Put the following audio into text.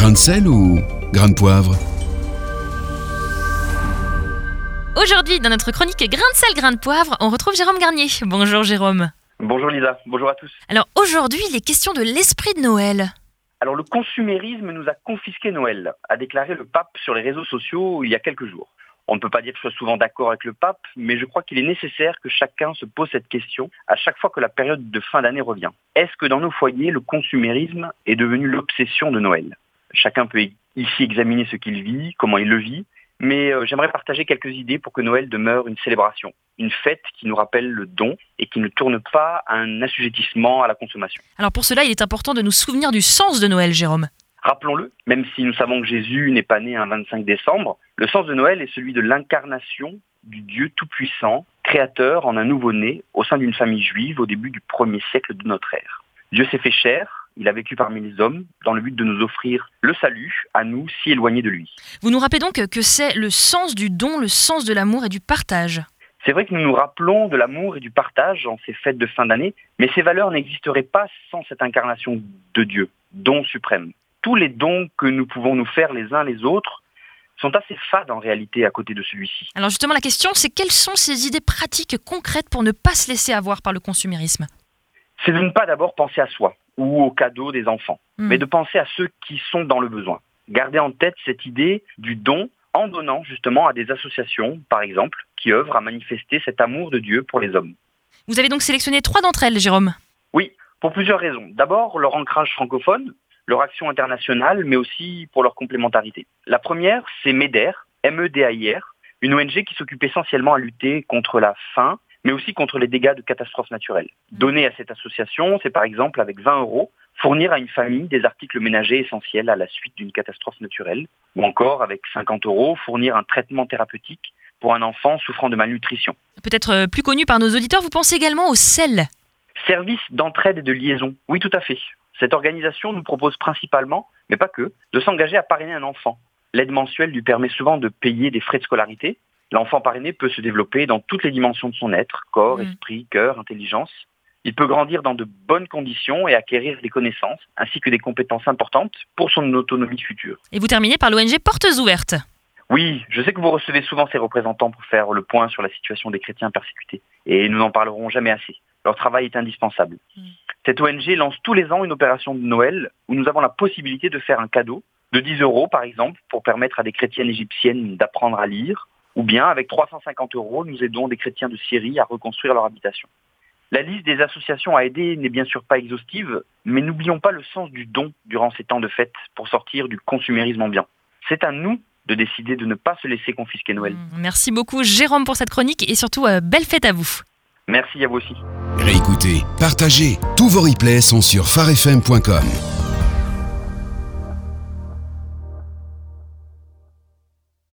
Grain de sel ou grain de poivre Aujourd'hui, dans notre chronique Grain de sel, grain de poivre, on retrouve Jérôme Garnier. Bonjour Jérôme. Bonjour Lisa, bonjour à tous. Alors aujourd'hui, les questions de l'esprit de Noël. Alors le consumérisme nous a confisqué Noël, a déclaré le pape sur les réseaux sociaux il y a quelques jours. On ne peut pas dire que je sois souvent d'accord avec le pape, mais je crois qu'il est nécessaire que chacun se pose cette question à chaque fois que la période de fin d'année revient. Est-ce que dans nos foyers, le consumérisme est devenu l'obsession de Noël? Chacun peut ici examiner ce qu'il vit, comment il le vit, mais euh, j'aimerais partager quelques idées pour que Noël demeure une célébration, une fête qui nous rappelle le don et qui ne tourne pas à un assujettissement à la consommation. Alors pour cela, il est important de nous souvenir du sens de Noël, Jérôme. Rappelons-le, même si nous savons que Jésus n'est pas né un 25 décembre, le sens de Noël est celui de l'incarnation du Dieu Tout-Puissant, créateur en un nouveau-né au sein d'une famille juive au début du premier siècle de notre ère. Dieu s'est fait chair, il a vécu parmi les hommes dans le but de nous offrir le salut à nous si éloignés de lui. Vous nous rappelez donc que c'est le sens du don, le sens de l'amour et du partage. C'est vrai que nous nous rappelons de l'amour et du partage en ces fêtes de fin d'année, mais ces valeurs n'existeraient pas sans cette incarnation de Dieu, don suprême. Tous les dons que nous pouvons nous faire les uns les autres sont assez fades en réalité à côté de celui-ci. Alors justement, la question, c'est quelles sont ces idées pratiques concrètes pour ne pas se laisser avoir par le consumérisme? C'est de ne pas d'abord penser à soi, ou aux cadeaux des enfants, Hmm. mais de penser à ceux qui sont dans le besoin. Gardez en tête cette idée du don en donnant justement à des associations, par exemple, qui œuvrent à manifester cet amour de Dieu pour les hommes. Vous avez donc sélectionné trois d'entre elles, Jérôme? Oui, pour plusieurs raisons. D'abord, leur ancrage francophone, leur action internationale, mais aussi pour leur complémentarité. La première, c'est MEDER, M-E-D-A-I-R, une ONG qui s'occupe essentiellement à lutter contre la faim, mais aussi contre les dégâts de catastrophes naturelles. Donner à cette association, c'est par exemple avec 20 euros, fournir à une famille des articles ménagers essentiels à la suite d'une catastrophe naturelle, ou encore avec 50 euros, fournir un traitement thérapeutique pour un enfant souffrant de malnutrition. Peut-être euh, plus connu par nos auditeurs, vous pensez également au sel? Service d'entraide et de liaison. Oui, tout à fait. Cette organisation nous propose principalement, mais pas que, de s'engager à parrainer un enfant. L'aide mensuelle lui permet souvent de payer des frais de scolarité. L'enfant parrainé peut se développer dans toutes les dimensions de son être, corps, esprit, cœur, intelligence. Il peut grandir dans de bonnes conditions et acquérir des connaissances ainsi que des compétences importantes pour son autonomie future. Et vous terminez par l'ONG Portes Ouvertes. Oui, je sais que vous recevez souvent ces représentants pour faire le point sur la situation des chrétiens persécutés. Et nous n'en parlerons jamais assez. Leur travail est indispensable. Mm. Cette ONG lance tous les ans une opération de Noël où nous avons la possibilité de faire un cadeau de 10 euros, par exemple, pour permettre à des chrétiennes égyptiennes d'apprendre à lire. Ou bien, avec 350 euros, nous aidons des chrétiens de Syrie à reconstruire leur habitation. La liste des associations à aider n'est bien sûr pas exhaustive, mais n'oublions pas le sens du don durant ces temps de fête pour sortir du consumérisme ambiant. C'est à nous de décider de ne pas se laisser confisquer Noël. Mm, Merci beaucoup, Jérôme, pour cette chronique et surtout, euh, belle fête à vous. Merci à vous aussi. Réécoutez, partagez. Tous vos replays sont sur farfm.com.